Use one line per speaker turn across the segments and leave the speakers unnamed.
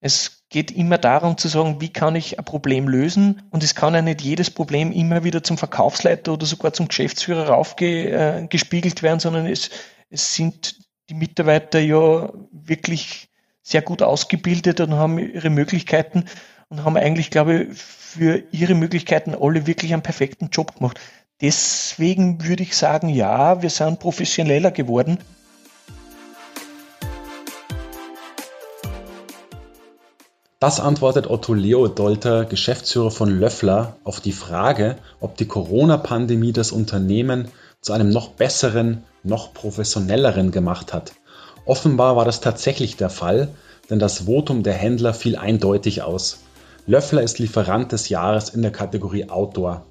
Es geht immer darum zu sagen, wie kann ich ein Problem lösen und es kann ja nicht jedes Problem immer wieder zum Verkaufsleiter oder sogar zum Geschäftsführer raufgespiegelt äh, werden, sondern es, es sind die Mitarbeiter ja wirklich sehr gut ausgebildet und haben ihre Möglichkeiten und haben eigentlich, glaube ich, für ihre Möglichkeiten alle wirklich einen perfekten Job gemacht. Deswegen würde ich sagen, ja, wir sind professioneller geworden.
Das antwortet Otto Leodolter, Geschäftsführer von Löffler, auf die Frage, ob die Corona-Pandemie das Unternehmen zu einem noch besseren, noch professionelleren gemacht hat. Offenbar war das tatsächlich der Fall, denn das Votum der Händler fiel eindeutig aus. Löffler ist Lieferant des Jahres in der Kategorie Outdoor.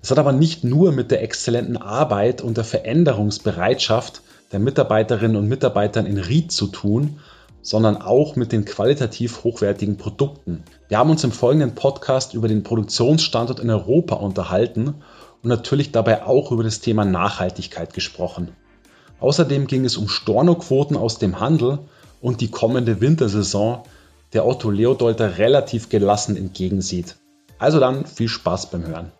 Das hat aber nicht nur mit der exzellenten Arbeit und der Veränderungsbereitschaft der Mitarbeiterinnen und Mitarbeitern in Ried zu tun, sondern auch mit den qualitativ hochwertigen Produkten. Wir haben uns im folgenden Podcast über den Produktionsstandort in Europa unterhalten und natürlich dabei auch über das Thema Nachhaltigkeit gesprochen. Außerdem ging es um Stornoquoten aus dem Handel und die kommende Wintersaison, der Otto Leodolter relativ gelassen entgegensieht. Also dann viel Spaß beim Hören.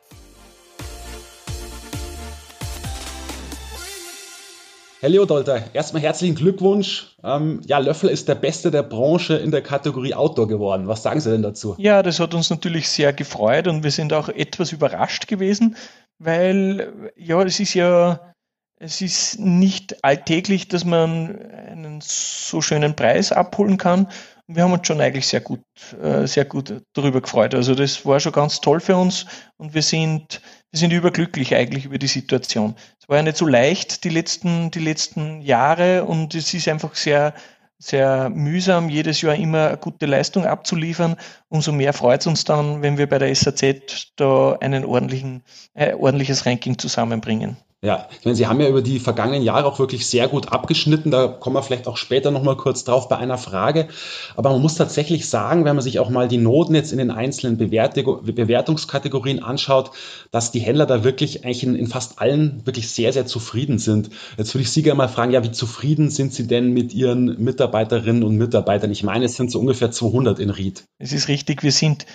Herr Leodolter, erstmal herzlichen Glückwunsch. Ähm, ja, Löffel ist der Beste der Branche in der Kategorie Outdoor geworden. Was sagen Sie denn dazu?
Ja, das hat uns natürlich sehr gefreut und wir sind auch etwas überrascht gewesen, weil ja, es ist ja, es ist nicht alltäglich, dass man einen so schönen Preis abholen kann. Wir haben uns schon eigentlich sehr gut, äh, sehr gut darüber gefreut. Also das war schon ganz toll für uns und wir sind wir sind überglücklich eigentlich über die Situation. Es war ja nicht so leicht die letzten, die letzten Jahre und es ist einfach sehr, sehr mühsam, jedes Jahr immer eine gute Leistung abzuliefern. Umso mehr freut es uns dann, wenn wir bei der SAZ da einen ordentlichen, äh, ordentliches Ranking zusammenbringen.
Ja, ich meine, Sie haben ja über die vergangenen Jahre auch wirklich sehr gut abgeschnitten. Da kommen wir vielleicht auch später nochmal kurz drauf bei einer Frage. Aber man muss tatsächlich sagen, wenn man sich auch mal die Noten jetzt in den einzelnen Bewertungskategorien anschaut, dass die Händler da wirklich eigentlich in, in, fast allen wirklich sehr, sehr zufrieden sind. Jetzt würde ich Sie gerne mal fragen, ja, wie zufrieden sind Sie denn mit Ihren Mitarbeiterinnen und Mitarbeitern? Ich meine, es sind so ungefähr 200 in Ried.
Es ist richtig, wir sind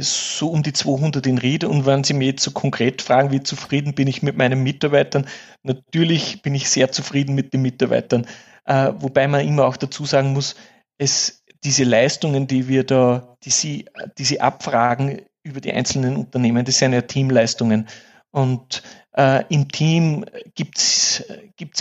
so um die 200 in Ried. Und wenn Sie mir jetzt so konkret fragen, wie zufrieden bin ich mit meinen Mitarbeitern, Mitarbeitern. Natürlich bin ich sehr zufrieden mit den Mitarbeitern, äh, wobei man immer auch dazu sagen muss, es, diese Leistungen, die wir da, die Sie, die Sie abfragen über die einzelnen Unternehmen, das sind ja Teamleistungen. Und äh, im Team gibt es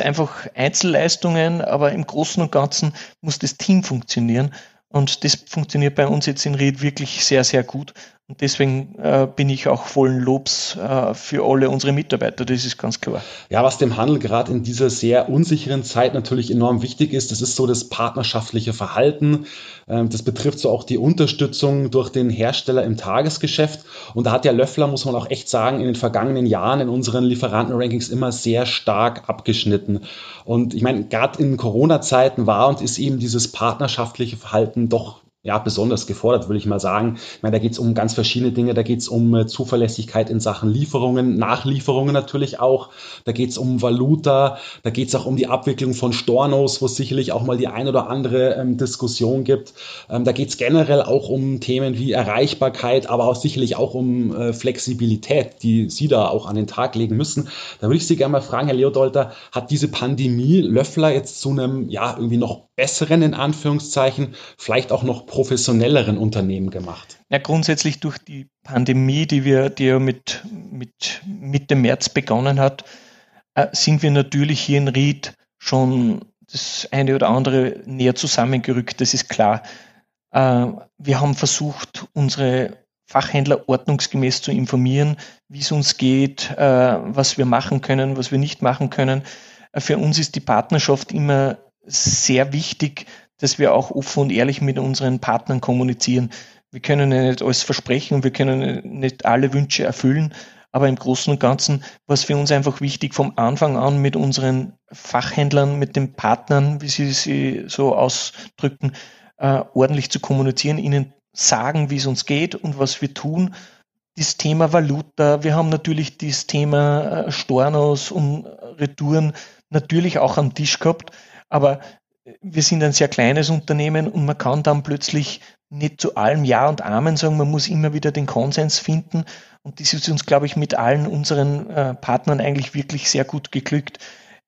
einfach Einzelleistungen, aber im Großen und Ganzen muss das Team funktionieren. Und das funktioniert bei uns jetzt in Ried wirklich sehr, sehr gut. Und deswegen äh, bin ich auch vollen Lobs äh, für alle unsere Mitarbeiter, das ist ganz klar.
Ja, was dem Handel gerade in dieser sehr unsicheren Zeit natürlich enorm wichtig ist, das ist so das partnerschaftliche Verhalten. Ähm, das betrifft so auch die Unterstützung durch den Hersteller im Tagesgeschäft. Und da hat ja Löffler, muss man auch echt sagen, in den vergangenen Jahren in unseren Lieferantenrankings immer sehr stark abgeschnitten. Und ich meine, gerade in Corona-Zeiten war und ist eben dieses partnerschaftliche Verhalten doch ja, besonders gefordert, würde ich mal sagen. Ich meine, da geht es um ganz verschiedene Dinge. Da geht es um äh, Zuverlässigkeit in Sachen Lieferungen, Nachlieferungen natürlich auch. Da geht es um Valuta. Da geht es auch um die Abwicklung von Stornos, wo es sicherlich auch mal die ein oder andere ähm, Diskussion gibt. Ähm, da geht es generell auch um Themen wie Erreichbarkeit, aber auch sicherlich auch um äh, Flexibilität, die Sie da auch an den Tag legen müssen. Da würde ich Sie gerne mal fragen, Herr Leodolter, hat diese Pandemie Löffler jetzt zu einem, ja, irgendwie noch besseren, in Anführungszeichen, vielleicht auch noch professionelleren Unternehmen gemacht?
Ja, grundsätzlich durch die Pandemie, die wir, die ja mit, mit Mitte März begonnen hat, äh, sind wir natürlich hier in Ried schon das eine oder andere näher zusammengerückt, das ist klar. Äh, wir haben versucht, unsere Fachhändler ordnungsgemäß zu informieren, wie es uns geht, äh, was wir machen können, was wir nicht machen können. Für uns ist die Partnerschaft immer sehr wichtig, dass wir auch offen und ehrlich mit unseren Partnern kommunizieren. Wir können nicht alles versprechen und wir können nicht alle Wünsche erfüllen, aber im Großen und Ganzen war es für uns einfach wichtig, vom Anfang an mit unseren Fachhändlern, mit den Partnern, wie sie sie so ausdrücken, äh, ordentlich zu kommunizieren, ihnen sagen, wie es uns geht und was wir tun. Das Thema Valuta, wir haben natürlich das Thema äh, Stornos und Retouren natürlich auch am Tisch gehabt. Aber wir sind ein sehr kleines Unternehmen und man kann dann plötzlich nicht zu allem Ja und Amen sagen. Man muss immer wieder den Konsens finden. Und das ist uns, glaube ich, mit allen unseren äh, Partnern eigentlich wirklich sehr gut geglückt.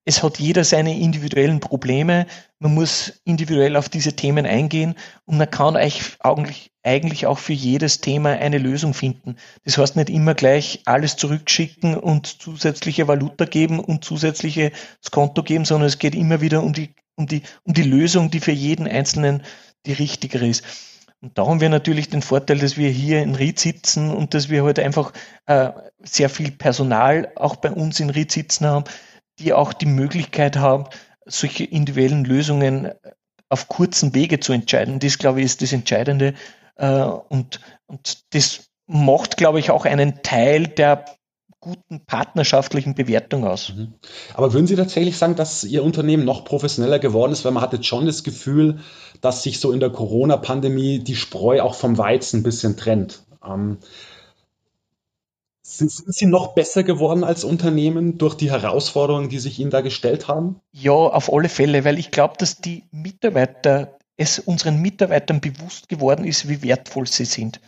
Es hat jeder seine individuellen Probleme. Man muss individuell auf diese Themen eingehen und man kann eigentlich, eigentlich auch für jedes Thema eine Lösung finden. Das heißt nicht immer gleich alles zurückschicken und zusätzliche Valuta geben und zusätzliches Konto geben, sondern es geht immer wieder um die, um die, um die Lösung, die für jeden Einzelnen die richtigere ist. Und da haben wir natürlich den Vorteil, dass wir hier in Ried sitzen und dass wir heute halt einfach äh, sehr viel Personal auch bei uns in Ried sitzen haben, die auch die Möglichkeit haben, solche individuellen Lösungen auf kurzen Wege zu entscheiden. Das, glaube ich, ist das Entscheidende. Äh, und, und das macht, glaube ich, auch einen Teil der guten partnerschaftlichen Bewertung aus. Mhm.
Aber würden Sie tatsächlich sagen, dass Ihr Unternehmen noch professioneller geworden ist? Weil man hat jetzt schon das Gefühl, dass sich so in der Corona-Pandemie die Spreu auch vom Weizen ein bisschen trennt. Ähm, sind, sind, Sie noch besser geworden als Unternehmen durch die Herausforderungen, die sich Ihnen da gestellt haben?
Ja, auf alle Fälle, weil ich glaube, dass die Mitarbeiter, es unseren Mitarbeitern bewusst geworden ist, wie wertvoll sie sind.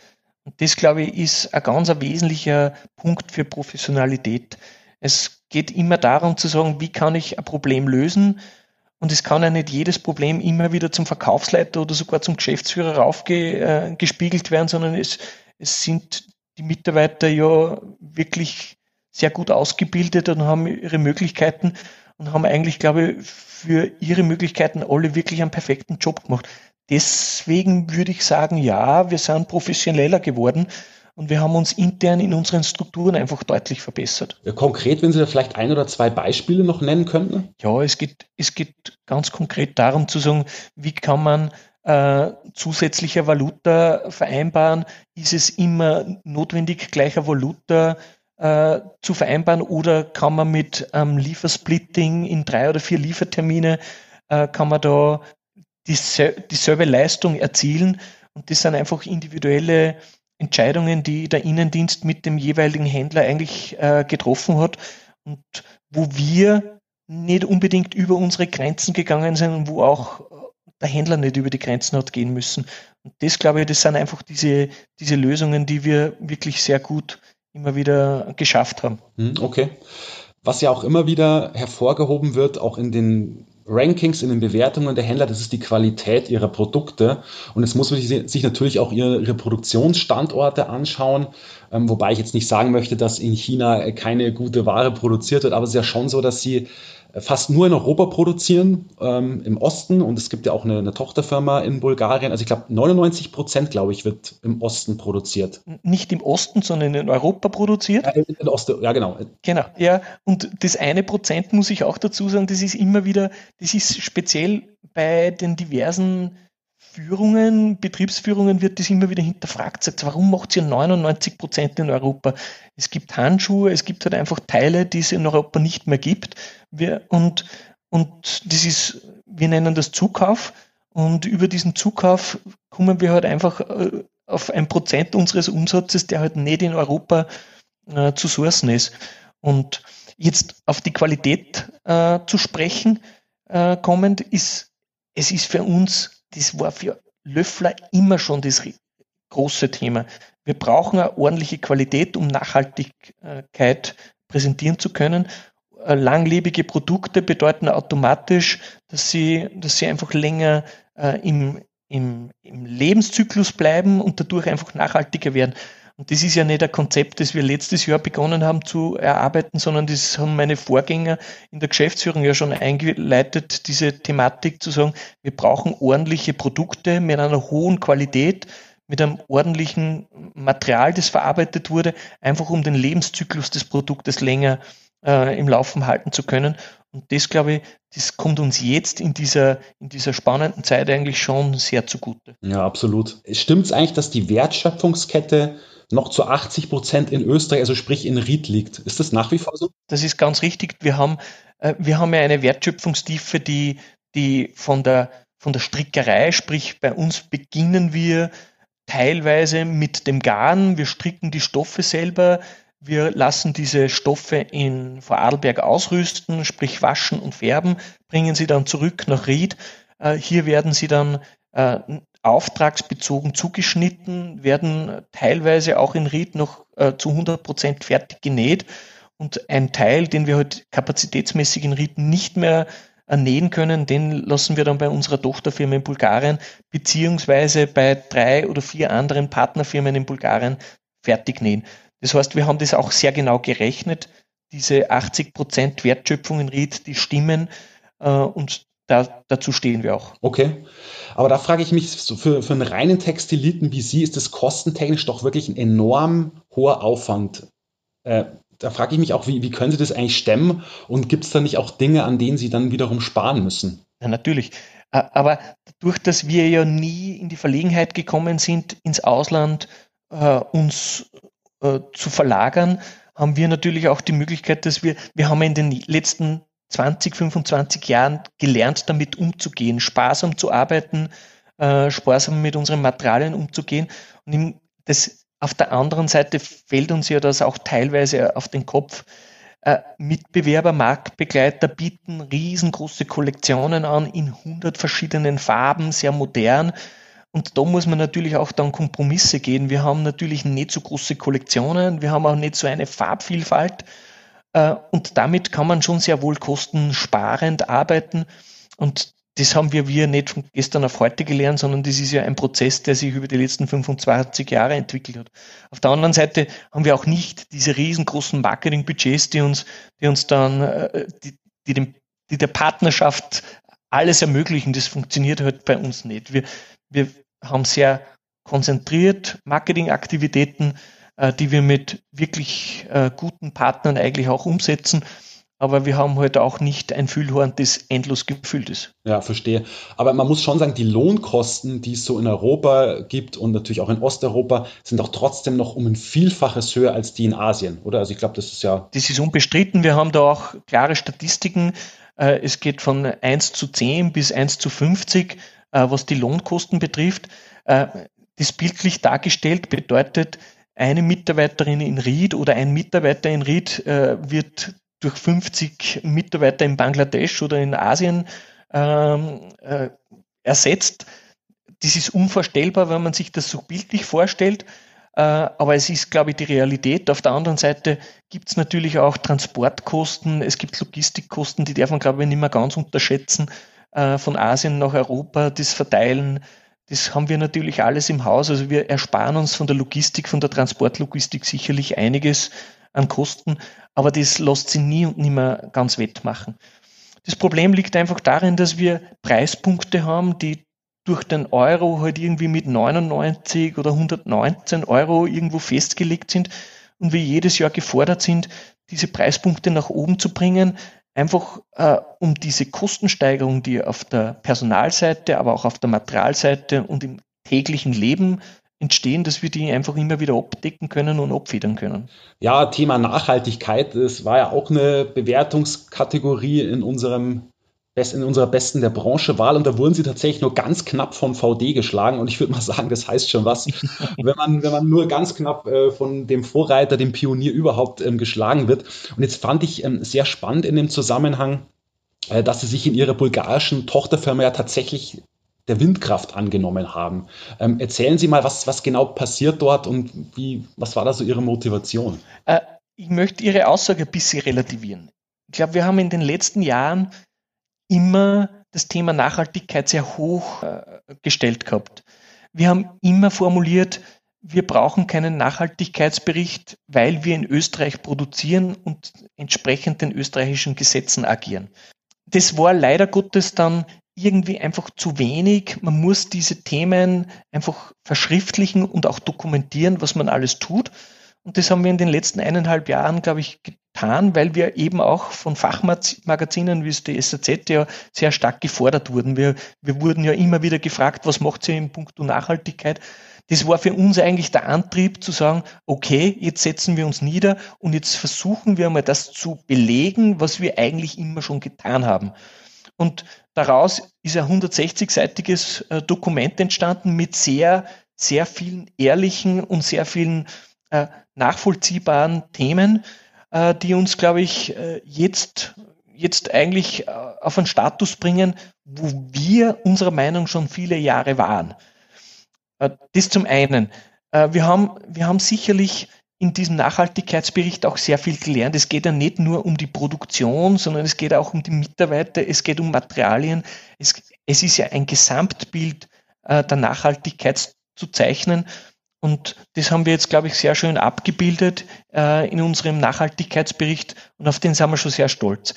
Und das, glaube ich, ist ein ganz ein wesentlicher Punkt für Professionalität. Es geht immer darum zu sagen, wie kann ich ein Problem lösen? Und es kann ja nicht jedes Problem immer wieder zum Verkaufsleiter oder sogar zum Geschäftsführer raufgespiegelt äh, werden, sondern es, es sind die Mitarbeiter ja wirklich sehr gut ausgebildet und haben ihre Möglichkeiten und haben eigentlich, glaube ich, für ihre Möglichkeiten alle wirklich einen perfekten Job gemacht. Deswegen würde ich sagen, ja, wir sind professioneller geworden und wir haben uns intern in unseren Strukturen einfach deutlich verbessert.
Konkret, wenn Sie da vielleicht ein oder zwei Beispiele noch nennen könnten?
Ja, es geht, es geht ganz konkret darum zu sagen, wie kann man äh, zusätzliche Valuta vereinbaren? Ist es immer notwendig, gleicher Valuta äh, zu vereinbaren oder kann man mit ähm, Liefersplitting in drei oder vier Liefertermine, äh, kann man da dieselbe Leistung erzielen? Und das sind einfach individuelle Entscheidungen, die der Innendienst mit dem jeweiligen Händler eigentlich äh, getroffen hat und wo wir nicht unbedingt über unsere Grenzen gegangen sind und wo auch der Händler nicht über die Grenzen hat gehen müssen. Und das, glaube ich, das sind einfach diese, diese Lösungen, die wir wirklich sehr gut immer wieder geschafft haben.
Hm, okay. Was ja auch immer wieder hervorgehoben wird, auch in den Rankings, in den Bewertungen der Händler, das ist die Qualität ihrer Produkte. Und jetzt muss sich natürlich auch ihre Produktionsstandorte anschauen. Ähm, wobei ich jetzt nicht sagen möchte, dass in China keine gute Ware produziert wird, aber es ist ja schon so, dass sie fast nur in Europa produzieren, ähm, im Osten. Und es gibt ja auch eine, eine Tochterfirma in Bulgarien. Also ich glaube, 99 Prozent, glaube ich, wird im Osten produziert.
Nicht im Osten, sondern in Europa produziert? Ja,
in Osten, ja genau.
Genau, ja. Und das eine Prozent muss ich auch dazu sagen, das ist immer wieder, das ist speziell bei den diversen Führungen, Betriebsführungen wird das immer wieder hinterfragt. Sagt, warum macht ihr 99 Prozent in Europa? Es gibt Handschuhe, es gibt halt einfach Teile, die es in Europa nicht mehr gibt. Wir, und, und das ist, wir nennen das Zukauf. Und über diesen Zukauf kommen wir halt einfach äh, auf ein Prozent unseres Umsatzes, der halt nicht in Europa äh, zu sourcen ist. Und jetzt auf die Qualität äh, zu sprechen äh, kommend, ist, es ist für uns das war für Löffler immer schon das große Thema. Wir brauchen eine ordentliche Qualität, um Nachhaltigkeit präsentieren zu können. Äh, langlebige Produkte bedeuten automatisch, dass sie, dass sie einfach länger äh, im, im, im Lebenszyklus bleiben und dadurch einfach nachhaltiger werden. Und das ist ja nicht ein Konzept, das wir letztes Jahr begonnen haben zu erarbeiten, sondern das haben meine Vorgänger in der Geschäftsführung ja schon eingeleitet, diese Thematik zu sagen, wir brauchen ordentliche Produkte mit einer hohen Qualität, mit einem ordentlichen Material, das verarbeitet wurde, einfach um den Lebenszyklus des Produktes länger äh, im Laufen halten zu können. Und das, glaube ich, das kommt uns jetzt in dieser, in dieser spannenden Zeit eigentlich schon sehr zugute.
Ja, absolut. Stimmt es eigentlich, dass die Wertschöpfungskette noch zu 80 Prozent in Österreich, also sprich in Ried liegt. Ist das nach wie vor so?
Das ist ganz richtig. Wir haben, äh, wir haben ja eine Wertschöpfungstiefe, die, die von der, von der Strickerei, sprich bei uns beginnen wir teilweise mit dem Garn. Wir stricken die Stoffe selber. Wir lassen diese Stoffe in Vorarlberg ausrüsten, sprich waschen und färben, bringen sie dann zurück nach Ried. Äh, hier werden sie dann äh, auftragsbezogen zugeschnitten, werden teilweise auch in Ried noch äh, zu 100 Prozent fertig genäht. Und ein Teil, den wir heute kapazitätsmäßig in Ried nicht mehr nähen können, den lassen wir dann bei unserer Tochterfirma in Bulgarien beziehungsweise bei drei oder vier anderen Partnerfirmen in Bulgarien fertig nähen. Das heißt, wir haben das auch sehr genau gerechnet. Diese 80 Prozent Wertschöpfung in Ried, die stimmen äh, und da, dazu stehen wir auch.
Okay. Aber da frage ich mich, für, für einen reinen Textiliten wie Sie ist das kostentechnisch doch wirklich ein enorm hoher Aufwand. Äh, da frage ich mich auch, wie, wie können Sie das eigentlich stemmen und gibt es da nicht auch Dinge, an denen Sie dann wiederum sparen müssen?
Ja, natürlich. Aber dadurch, dass wir ja nie in die Verlegenheit gekommen sind, ins Ausland äh, uns äh, zu verlagern, haben wir natürlich auch die Möglichkeit, dass wir, wir haben in den letzten 20, 25 Jahren gelernt, damit umzugehen, sparsam zu arbeiten, äh, sparsam mit unseren Materialien umzugehen. Und das auf der anderen Seite fällt uns ja das auch teilweise auf den Kopf. Äh, Mitbewerber, Marktbegleiter bieten riesengroße Kollektionen an in 100 verschiedenen Farben, sehr modern. Und da muss man natürlich auch dann Kompromisse gehen. Wir haben natürlich nicht so große Kollektionen, wir haben auch nicht so eine Farbvielfalt. Äh, und damit kann man schon sehr wohl kostensparend arbeiten. Und das haben wir, wir nicht von gestern auf heute gelernt, sondern das ist ja ein Prozess, der sich über die letzten 25 Jahre entwickelt hat. Auf der anderen Seite haben wir auch nicht diese riesengroßen Marketingbudgets, die uns, die uns dann, äh, die, die, dem, die der Partnerschaft alles ermöglichen. Das funktioniert halt bei uns nicht. Wir, wir haben sehr konzentriert Marketingaktivitäten, die wir mit wirklich äh, guten Partnern eigentlich auch umsetzen aber wir haben halt auch nicht ein Füllhorn, das endlos gefüllt ist.
Ja, verstehe. Aber man muss schon sagen, die Lohnkosten, die es so in Europa gibt und natürlich auch in Osteuropa, sind auch trotzdem noch um ein Vielfaches höher als die in Asien, oder? Also ich glaube, das ist ja.
Das ist unbestritten. Wir haben da auch klare Statistiken. Äh, es geht von 1 zu 10 bis 1 zu 50, äh, was die Lohnkosten betrifft. Äh, das bildlich dargestellt bedeutet, eine Mitarbeiterin in Ried oder ein Mitarbeiter in Ried wird durch 50 Mitarbeiter in Bangladesch oder in Asien ähm, äh, ersetzt. Das ist unvorstellbar, wenn man sich das so bildlich vorstellt. Äh, aber es ist, glaube ich, die Realität. Auf der anderen Seite gibt es natürlich auch Transportkosten, es gibt Logistikkosten, die darf man, glaube ich, nicht mehr ganz unterschätzen. Äh, von Asien nach Europa, das Verteilen, das haben wir natürlich alles im Haus. Also wir ersparen uns von der Logistik, von der Transportlogistik sicherlich einiges an Kosten, aber das lässt sich nie und nimmer ganz wettmachen. Das Problem liegt einfach darin, dass wir Preispunkte haben, die durch den Euro halt irgendwie mit 99 oder 119 Euro irgendwo festgelegt sind und wir jedes Jahr gefordert sind, diese Preispunkte nach oben zu bringen, einfach äh, um diese Kostensteigerung, die auf der Personalseite, aber auch auf der Materialseite und im täglichen Leben entstehen, dass wir die einfach immer wieder abdecken können und abfedern können.
Ja, Thema Nachhaltigkeit, das war ja auch eine Bewertungskategorie in unserem in unserer besten der Branche Wahl und da wurden sie tatsächlich nur ganz knapp von VD geschlagen und ich würde mal sagen, das heißt schon was, wenn man wenn man nur ganz knapp äh, von dem Vorreiter, dem Pionier überhaupt ähm, geschlagen wird. Und jetzt fand ich ähm, sehr spannend in dem Zusammenhang, äh, dass sie sich in ihrer bulgarischen Tochterfirma ja tatsächlich der Windkraft angenommen haben. Ähm, erzählen Sie mal, was, was genau passiert dort und wie, was war da so Ihre Motivation?
Äh, ich möchte Ihre Aussage ein bisschen relativieren. Ich glaube, wir haben in den letzten Jahren immer das Thema Nachhaltigkeit sehr hoch äh, gestellt gehabt. Wir haben immer formuliert, wir brauchen keinen Nachhaltigkeitsbericht, weil wir in Österreich produzieren und entsprechend den österreichischen Gesetzen agieren. Das war leider Gottes dann irgendwie einfach zu wenig. Man muss diese Themen einfach verschriftlichen und auch dokumentieren, was man alles tut. Und das haben wir in den letzten eineinhalb Jahren, glaube ich, getan, weil wir eben auch von Fachmagazinen wie die SAZ ja sehr stark gefordert wurden. Wir, wir wurden ja immer wieder gefragt, was macht ihr in puncto Nachhaltigkeit? Das war für uns eigentlich der Antrieb zu sagen, okay, jetzt setzen wir uns nieder und jetzt versuchen wir mal das zu belegen, was wir eigentlich immer schon getan haben. Und daraus ist ein 160-seitiges äh, Dokument entstanden mit sehr, sehr vielen ehrlichen und sehr vielen äh, nachvollziehbaren Themen, äh, die uns, glaube ich, jetzt jetzt eigentlich äh, auf einen Status bringen, wo wir unserer Meinung schon viele Jahre waren. Äh, das zum einen. Äh, wir haben, wir haben sicherlich in diesem Nachhaltigkeitsbericht auch sehr viel gelernt. Es geht ja nicht nur um die Produktion, sondern es geht auch um die Mitarbeiter, es geht um Materialien. Es, es ist ja ein Gesamtbild äh, der Nachhaltigkeit zu zeichnen. Und das haben wir jetzt, glaube ich, sehr schön abgebildet äh, in unserem Nachhaltigkeitsbericht und auf den sind wir schon sehr stolz.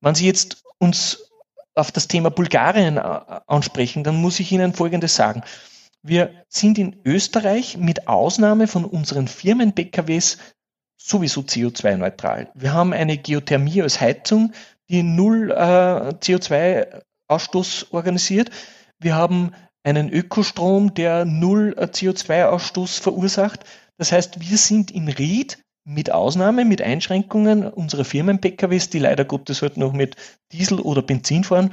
Wenn Sie jetzt uns auf das Thema Bulgarien äh, ansprechen, dann muss ich Ihnen Folgendes sagen. Wir sind in Österreich mit Ausnahme von unseren Firmen-PKWs sowieso CO2-neutral. Wir haben eine Geothermie als Heizung, die null äh, CO2-Ausstoß organisiert. Wir haben einen Ökostrom, der null äh, CO2-Ausstoß verursacht. Das heißt, wir sind in Ried mit Ausnahme, mit Einschränkungen unserer Firmen-PKWs, die leider Gottes halt noch mit Diesel oder Benzin fahren,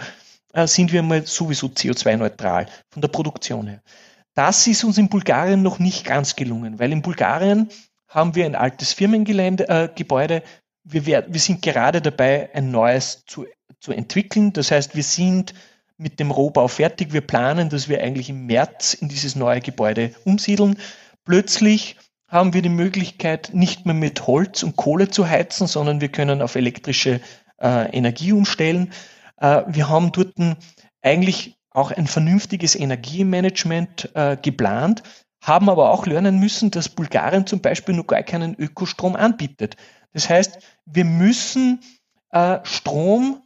äh, sind wir mal sowieso CO2-neutral von der Produktion her. Das ist uns in Bulgarien noch nicht ganz gelungen, weil in Bulgarien haben wir ein altes Firmengebäude. Äh, wir, wir, sind gerade dabei, ein neues zu, zu entwickeln. Das heißt, wir sind mit dem Rohbau fertig. Wir planen, dass wir eigentlich im März in dieses neue Gebäude umsiedeln. Plötzlich haben wir die Möglichkeit, nicht mehr mit Holz und Kohle zu heizen, sondern wir können auf elektrische äh, Energie umstellen. Äh, wir haben dort eigentlich auch ein vernünftiges Energiemanagement äh, geplant, haben aber auch lernen müssen, dass Bulgarien zum Beispiel noch gar keinen Ökostrom anbietet. Das heißt, wir müssen äh, Strom,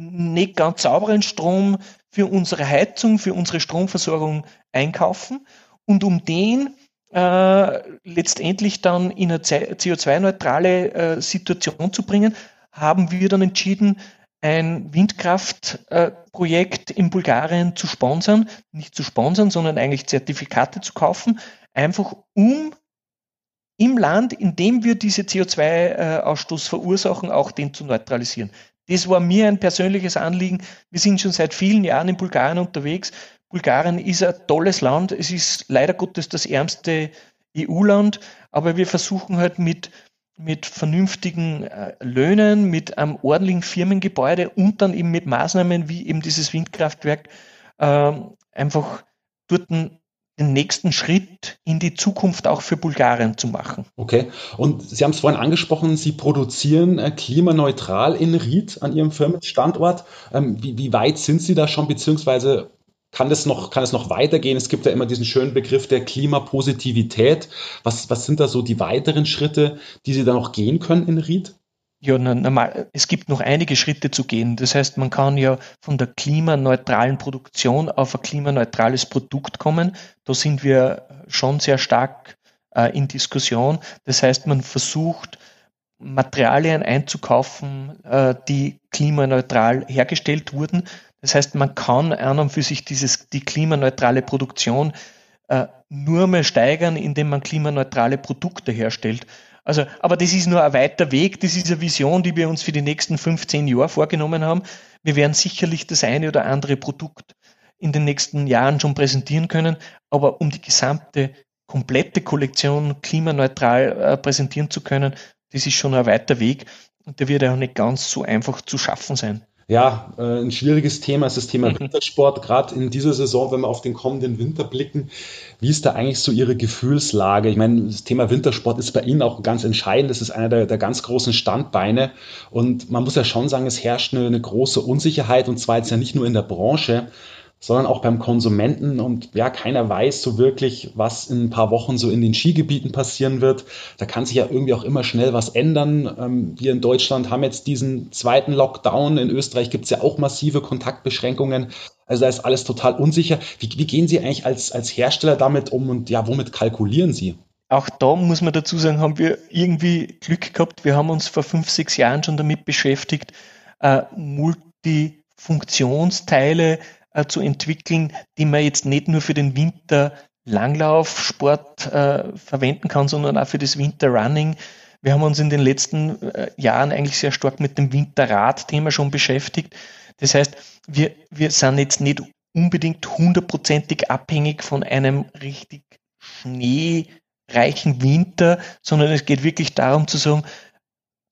nicht ganz sauberen Strom für unsere Heizung, für unsere Stromversorgung einkaufen und um den äh, letztendlich dann in eine CO2-neutrale äh, Situation zu bringen, haben wir dann entschieden, ein Windkraftprojekt in Bulgarien zu sponsern, nicht zu sponsern, sondern eigentlich Zertifikate zu kaufen, einfach um im Land, in dem wir diese CO2-Ausstoß verursachen, auch den zu neutralisieren. Das war mir ein persönliches Anliegen. Wir sind schon seit vielen Jahren in Bulgarien unterwegs. Bulgarien ist ein tolles Land. Es ist leider Gottes das ärmste EU-Land, aber wir versuchen halt mit mit vernünftigen äh, Löhnen, mit einem ordentlichen Firmengebäude und dann eben mit Maßnahmen wie eben dieses Windkraftwerk äh, einfach dort den, nächsten Schritt in die Zukunft auch für Bulgarien zu machen.
Okay, und Sie haben es vorhin angesprochen, Sie produzieren äh, klimaneutral in Ried an Ihrem Firmenstandort. Ähm, wie, wie weit sind Sie da schon, beziehungsweise kann das noch, es noch weitergehen? Es gibt ja immer diesen schönen Begriff der Klimapositivität. Was, was sind da so die weiteren Schritte, die Sie da noch gehen können in Ried?
Ja, normal, es gibt noch einige Schritte zu gehen. Das heißt, man kann ja von der klimaneutralen Produktion auf ein klimaneutrales Produkt kommen. Da sind wir schon sehr stark äh, in Diskussion. Das heißt, man versucht, Materialien einzukaufen, äh, die klimaneutral hergestellt wurden. Das heißt, man kann an und für sich dieses, die klimaneutrale Produktion äh, nur mehr steigern, indem man klimaneutrale Produkte herstellt. Also, aber das ist nur ein weiter Weg, das ist eine Vision, die wir uns für die nächsten 15 Jahre vorgenommen haben. Wir werden sicherlich das eine oder andere Produkt in den nächsten Jahren schon präsentieren können, aber um die gesamte, komplette Kollektion klimaneutral äh, präsentieren zu können, das ist schon ein weiter Weg und der wird auch nicht ganz so einfach zu schaffen sein
ja, äh, ein schwieriges Thema ist das Thema mhm. Wintersport, gerade in dieser Saison, wenn wir auf den kommenden Winter blicken. Wie ist da eigentlich so Ihre Gefühlslage? Ich meine, das Thema Wintersport ist bei Ihnen auch ganz entscheidend. Das ist einer der, der ganz großen Standbeine. Und man muss ja schon sagen, es herrscht eine, eine große Unsicherheit und zwar jetzt ja nicht nur in der Branche, sondern auch beim Konsumenten. Und ja, keiner weiß so wirklich, was in ein paar Wochen so in den Skigebieten passieren wird. Da kann sich ja irgendwie auch immer schnell was ändern. Ähm, wir in Deutschland haben jetzt diesen zweiten Lockdown. In Österreich gibt es ja auch massive Kontaktbeschränkungen. Also da ist alles total unsicher. Wie, wie gehen Sie eigentlich als, als Hersteller damit um und ja, womit kalkulieren Sie?
Auch da muss man dazu sagen, haben wir irgendwie Glück gehabt. Wir haben uns vor fünf, sechs Jahren schon damit beschäftigt, äh, Multifunktionsteile äh, zu entwickeln, die man jetzt nicht nur für den Winter Langlaufsport äh, verwenden kann, sondern auch für das Winterrunning. Wir haben uns in den letzten äh, Jahren eigentlich sehr stark mit dem Winterrad-Thema schon beschäftigt. Das heißt, wir, wir sind jetzt nicht unbedingt hundertprozentig abhängig von einem richtig schneereichen Winter, sondern es geht wirklich darum zu sagen,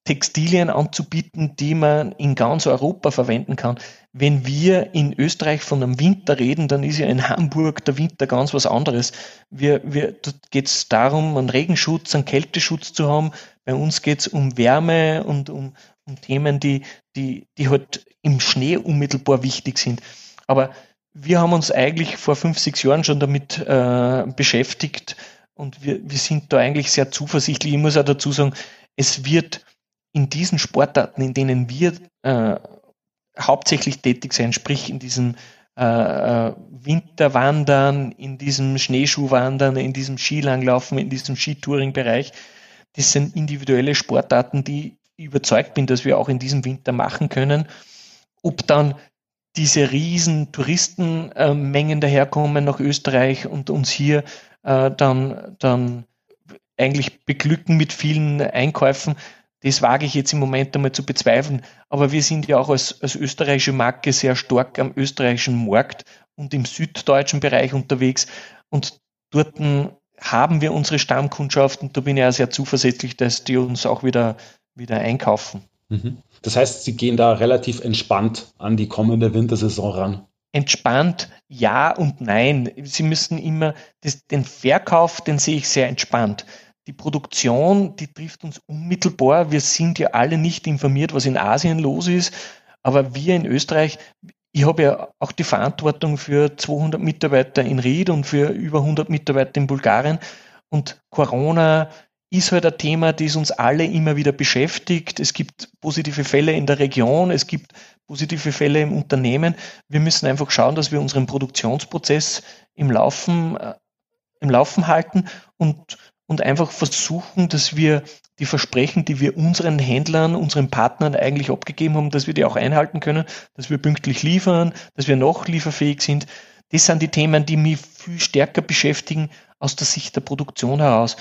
Textilien anzubieten, die man in ganz Europa verwenden kann. Wenn wir in Österreich von einem Winter reden, dann ist ja in Hamburg der Winter ganz was anderes. Wir, wir, dort geht es darum, einen Regenschutz, einen Kälteschutz zu haben. Bei uns geht es um Wärme und um, um Themen, die, die, die halt im Schnee unmittelbar wichtig sind. Aber wir haben uns eigentlich vor fünf, sechs Jahren schon damit äh, beschäftigt und wir, wir sind da eigentlich sehr zuversichtlich. Ich muss auch dazu sagen, es wird in diesen Sportarten, in denen wir äh, hauptsächlich tätig sein, sprich in diesem äh, äh, Winterwandern, in diesem Schneeschuhwandern, in diesem Skilanglaufen, in diesem Skitouring-Bereich, das sind individuelle Sportarten, die ich überzeugt bin, dass wir auch in diesem Winter machen können. Ob dann diese riesen Touristenmengen daherkommen nach Österreich und uns hier äh, dann, dann eigentlich beglücken mit vielen Einkäufen, das wage ich jetzt im Moment einmal zu bezweifeln. Aber wir sind ja auch als, als österreichische Marke sehr stark am österreichischen Markt und im süddeutschen Bereich unterwegs. Und dort haben wir unsere Stammkundschaft und da bin ich auch sehr zuversichtlich, dass die uns auch wieder, wieder einkaufen.
Mhm. Das heißt, Sie gehen da relativ entspannt an die kommende Wintersaison ran.
Entspannt, ja und nein. Sie müssen immer, das, den Verkauf, den sehe ich sehr entspannt. Die Produktion, die trifft uns unmittelbar. Wir sind ja alle nicht informiert, was in Asien los ist. Aber wir in Österreich, ich habe ja auch die Verantwortung für 200 Mitarbeiter in Ried und für über 100 Mitarbeiter in Bulgarien. Und Corona ist halt ein Thema, das uns alle immer wieder beschäftigt. Es gibt positive Fälle in der Region, es gibt positive Fälle im Unternehmen. Wir müssen einfach schauen, dass wir unseren Produktionsprozess im Laufen, äh, im Laufen halten und und einfach versuchen, dass wir die Versprechen, die wir unseren Händlern, unseren Partnern eigentlich abgegeben haben, dass wir die auch einhalten können, dass wir pünktlich liefern, dass wir noch lieferfähig sind. Das sind die Themen, die mich viel stärker beschäftigen aus der Sicht der Produktion heraus.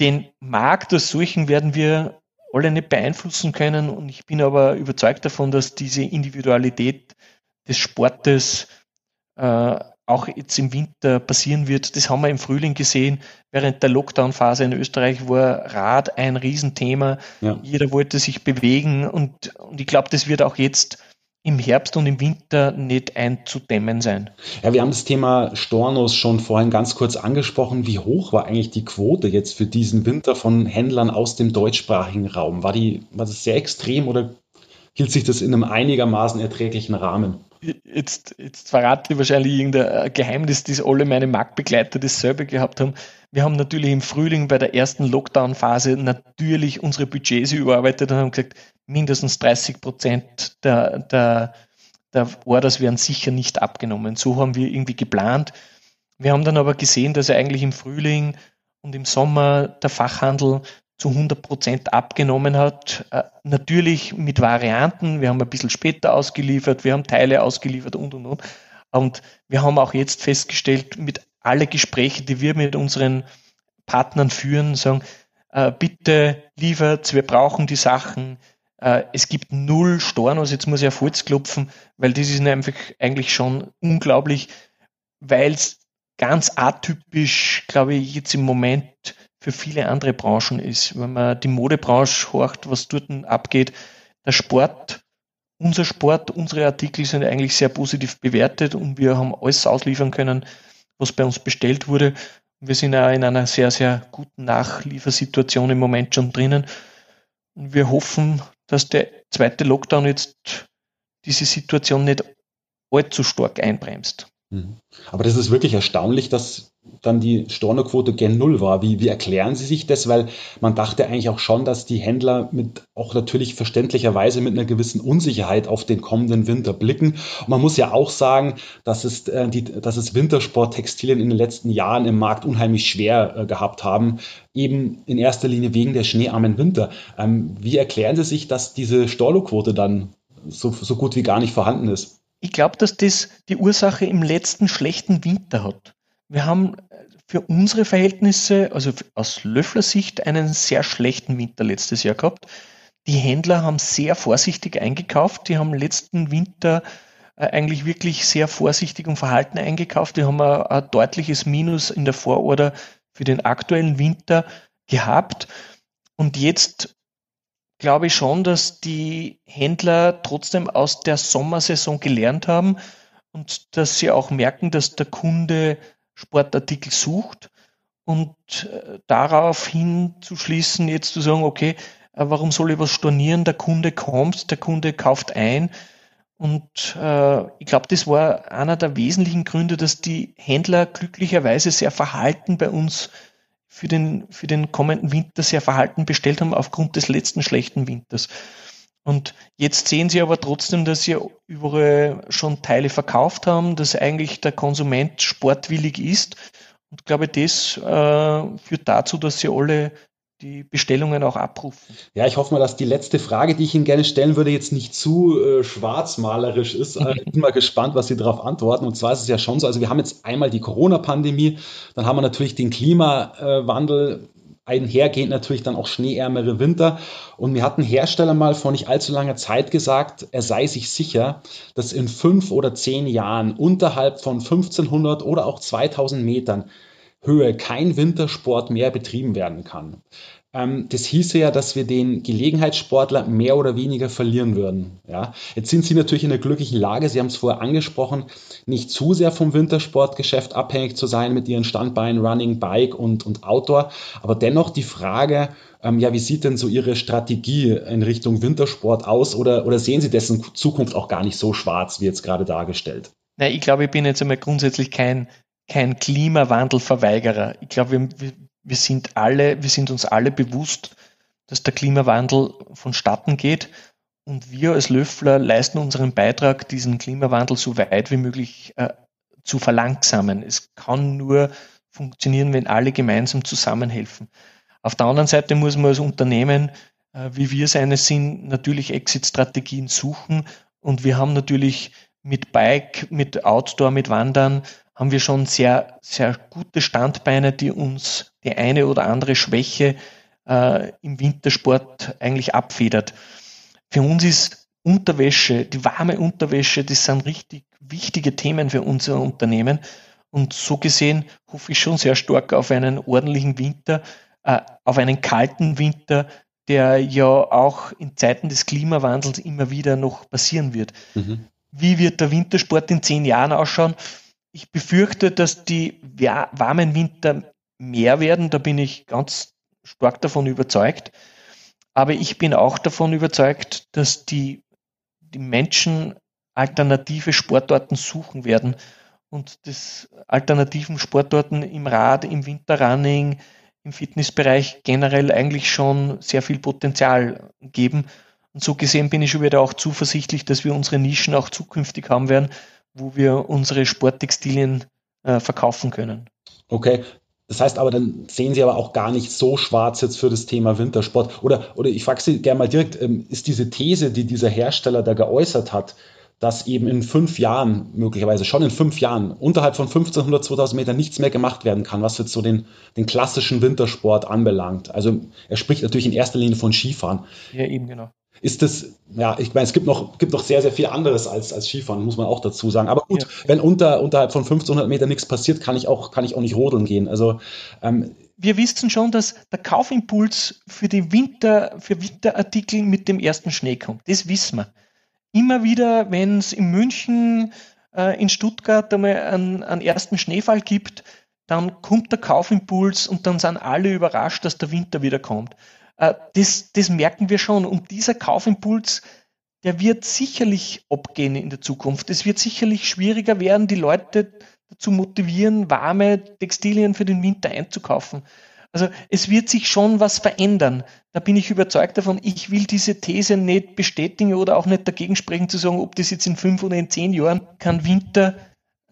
Den Markt als solchen werden wir alle nicht beeinflussen können und ich bin aber überzeugt davon, dass diese Individualität des Sportes äh, auch jetzt im Winter passieren wird. Das haben wir im Frühling gesehen. Während der Lockdown-Phase in Österreich war Rad ein Riesenthema. Ja. Jeder wollte sich bewegen und, und ich glaube, das wird auch jetzt im Herbst und im Winter nicht einzudämmen sein.
Ja, wir haben das Thema Stornos schon vorhin ganz kurz angesprochen. Wie hoch war eigentlich die Quote jetzt für diesen Winter von Händlern aus dem deutschsprachigen Raum? War die, war das sehr extrem oder hielt sich das in einem einigermaßen erträglichen Rahmen?
Jetzt, jetzt verrate ich wahrscheinlich irgendein Geheimnis, das alle meine Marktbegleiter dasselbe gehabt haben. Wir haben natürlich im Frühling bei der ersten Lockdown-Phase natürlich unsere Budgets überarbeitet und haben gesagt, mindestens 30 Prozent der, der, der Orders werden sicher nicht abgenommen. So haben wir irgendwie geplant. Wir haben dann aber gesehen, dass eigentlich im Frühling und im Sommer der Fachhandel zu 100 Prozent abgenommen hat. Äh, natürlich mit Varianten. Wir haben ein bisschen später ausgeliefert, wir haben Teile ausgeliefert und, und, und. Und wir haben auch jetzt festgestellt, mit alle Gespräche, die wir mit unseren Partnern führen, sagen, äh, bitte liefert, wir brauchen die Sachen. Äh, es gibt null Stornos, jetzt muss ich auf Holz klopfen, weil das ist einfach eigentlich schon unglaublich, weil es ganz atypisch, glaube ich, jetzt im Moment für viele andere Branchen ist. Wenn man die Modebranche horcht, was dort abgeht, der Sport, unser Sport, unsere Artikel sind eigentlich sehr positiv bewertet und wir haben alles ausliefern können, was bei uns bestellt wurde. Wir sind auch in einer sehr, sehr guten Nachliefersituation im Moment schon drinnen. Und wir hoffen, dass der zweite Lockdown jetzt diese Situation nicht allzu stark einbremst.
Mhm. Aber das ist wirklich erstaunlich, dass dann die Stornoquote gen Null war. Wie, wie erklären Sie sich das? Weil man dachte eigentlich auch schon, dass die Händler mit auch natürlich verständlicherweise mit einer gewissen Unsicherheit auf den kommenden Winter blicken. Und man muss ja auch sagen, dass es, äh, die, dass es Wintersporttextilien in den letzten Jahren im Markt unheimlich schwer äh, gehabt haben, eben in erster Linie wegen der schneearmen Winter. Ähm, wie erklären Sie sich, dass diese Stornoquote dann so, so gut wie gar nicht vorhanden ist?
Ich glaube, dass das die Ursache im letzten schlechten Winter hat. Wir haben für unsere Verhältnisse, also aus Löffler Sicht, einen sehr schlechten Winter letztes Jahr gehabt. Die Händler haben sehr vorsichtig eingekauft. Die haben letzten Winter äh, eigentlich wirklich sehr vorsichtig und verhalten eingekauft. Die haben ein, ein deutliches Minus in der Vororder für den aktuellen Winter gehabt. Und jetzt glaube ich schon, dass die Händler trotzdem aus der Sommersaison gelernt haben und dass sie auch merken, dass der Kunde Sportartikel sucht und äh, darauf hinzuschließen, jetzt zu sagen, okay, äh, warum soll ich was stornieren? Der Kunde kommt, der Kunde kauft ein. Und äh, ich glaube, das war einer der wesentlichen Gründe, dass die Händler glücklicherweise sehr verhalten bei uns für den, für den kommenden Winter sehr verhalten bestellt haben aufgrund des letzten schlechten Winters. Und jetzt sehen sie aber trotzdem, dass sie überall schon Teile verkauft haben, dass eigentlich der Konsument sportwillig ist. Und ich glaube, das äh, führt dazu, dass sie alle die Bestellungen auch abrufen.
Ja, ich hoffe mal, dass die letzte Frage, die ich Ihnen gerne stellen würde, jetzt nicht zu äh, schwarzmalerisch ist. Äh, ich bin mal gespannt, was Sie darauf antworten. Und zwar ist es ja schon so, also wir haben jetzt einmal die Corona-Pandemie, dann haben wir natürlich den Klimawandel, einhergehend natürlich dann auch schneeärmere Winter. Und mir hat ein Hersteller mal vor nicht allzu langer Zeit gesagt, er sei sich sicher, dass in fünf oder zehn Jahren unterhalb von 1500 oder auch 2000 Metern Höhe kein Wintersport mehr betrieben werden kann. Ähm, das hieße ja, dass wir den Gelegenheitssportler mehr oder weniger verlieren würden. Ja? Jetzt sind Sie natürlich in der glücklichen Lage, Sie haben es vorher angesprochen, nicht zu sehr vom Wintersportgeschäft abhängig zu sein mit Ihren Standbeinen Running, Bike und, und Outdoor. Aber dennoch die Frage, ähm, ja, wie sieht denn so Ihre Strategie in Richtung Wintersport aus oder, oder sehen Sie dessen Zukunft auch gar nicht so schwarz, wie jetzt gerade dargestellt?
Na, ich glaube, ich bin jetzt einmal grundsätzlich kein kein Klimawandelverweigerer. Ich glaube, wir, wir sind alle, wir sind uns alle bewusst, dass der Klimawandel vonstatten geht und wir als Löffler leisten unseren Beitrag, diesen Klimawandel so weit wie möglich äh, zu verlangsamen. Es kann nur funktionieren, wenn alle gemeinsam zusammenhelfen. Auf der anderen Seite muss man als Unternehmen, äh, wie wir es eines sind, natürlich Exit-Strategien suchen und wir haben natürlich mit Bike, mit Outdoor, mit Wandern haben wir schon sehr, sehr gute Standbeine, die uns die eine oder andere Schwäche äh, im Wintersport eigentlich abfedert. Für uns ist Unterwäsche, die warme Unterwäsche, das sind richtig wichtige Themen für unser Unternehmen. Und so gesehen hoffe ich schon sehr stark auf einen ordentlichen Winter, äh, auf einen kalten Winter, der ja auch in Zeiten des Klimawandels immer wieder noch passieren wird. Mhm. Wie wird der Wintersport in zehn Jahren ausschauen? Ich befürchte, dass die warmen Winter mehr werden. Da bin ich ganz stark davon überzeugt. Aber ich bin auch davon überzeugt, dass die, die Menschen alternative Sportarten suchen werden und das alternativen Sportarten im Rad, im Winterrunning, im Fitnessbereich generell eigentlich schon sehr viel Potenzial geben. Und so gesehen bin ich schon wieder auch zuversichtlich, dass wir unsere Nischen auch zukünftig haben werden wo wir unsere Sporttextilien äh, verkaufen können.
Okay. Das heißt aber, dann sehen Sie aber auch gar nicht so schwarz jetzt für das Thema Wintersport. Oder, oder ich frage Sie gerne mal direkt, ähm, ist diese These, die dieser Hersteller da geäußert hat, dass eben in fünf Jahren, möglicherweise schon in fünf Jahren, unterhalb von 1500, 2000 Metern nichts mehr gemacht werden kann, was jetzt so den, den klassischen Wintersport anbelangt. Also er spricht natürlich in erster Linie von Skifahren.
Ja, eben genau
ist das, ja, ich meine, es gibt noch, gibt noch sehr, sehr viel anderes als, als Skifahren, muss man auch dazu sagen. Aber gut, ja. wenn unter, unterhalb von 1500 Metern nichts passiert, kann ich auch, kann ich auch nicht rodeln gehen. Also,
ähm, wir wissen schon, dass der Kaufimpuls für die Winter, für Winterartikel mit dem ersten Schnee kommt. Das wissen wir. Immer wieder, wenn es in München, äh, in Stuttgart einmal einen, einen ersten Schneefall gibt, dann kommt der Kaufimpuls und dann sind alle überrascht, dass der Winter wieder kommt. Äh, das, das merken wir schon. Und dieser Kaufimpuls, der wird sicherlich abgehen in der Zukunft. Es wird sicherlich schwieriger werden, die Leute zu motivieren, warme Textilien für den Winter einzukaufen. Also es wird sich schon was verändern. Da bin ich überzeugt davon. Ich will diese These nicht bestätigen oder auch nicht dagegen sprechen, zu sagen, ob das jetzt in fünf oder in zehn Jahren kein Winter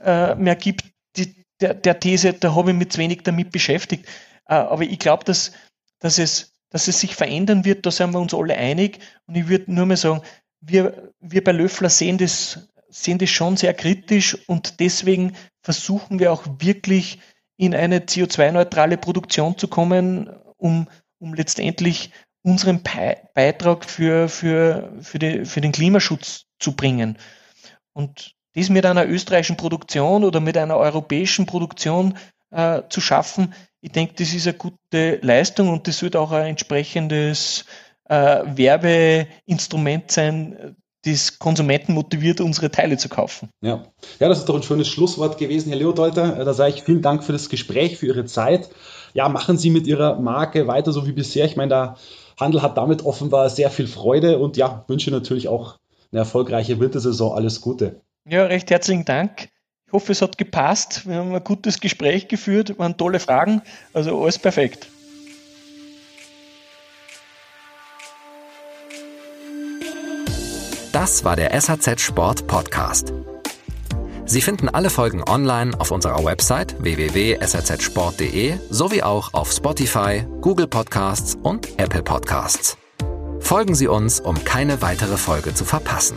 äh, mehr gibt. Die, der, der, These, da habe ich mich zu wenig damit beschäftigt. Äh, aber ich glaube, dass, dass es dass es sich verändern wird, da sind wir uns alle einig. Und ich würde nur mal sagen, wir, wir bei Löffler sehen das, sehen das schon sehr kritisch und deswegen versuchen wir auch wirklich in eine CO2-neutrale Produktion zu kommen, um, um letztendlich unseren Beitrag für, für, für, die, für den Klimaschutz zu bringen. Und dies mit einer österreichischen Produktion oder mit einer europäischen Produktion äh, zu schaffen, ich denke, das ist eine gute Leistung und das wird auch ein entsprechendes äh, Werbeinstrument sein, das Konsumenten motiviert, unsere Teile zu kaufen.
Ja. ja, das ist doch ein schönes Schlusswort gewesen, Herr Leodolter. Äh, da sage ich vielen Dank für das Gespräch, für Ihre Zeit. Ja, machen Sie mit Ihrer Marke weiter so wie bisher. Ich meine, der Handel hat damit offenbar sehr viel Freude und ja, wünsche natürlich auch eine erfolgreiche Wintersaison. Alles Gute.
Ja, recht herzlichen Dank. Ich hoffe, es hat gepasst. Wir haben ein gutes Gespräch geführt, waren tolle Fragen. Also alles perfekt.
Das war der SAZ Sport Podcast. Sie finden alle Folgen online auf unserer Website www.sazsport.de sowie auch auf Spotify, Google Podcasts und Apple Podcasts. Folgen Sie uns, um keine weitere Folge zu verpassen.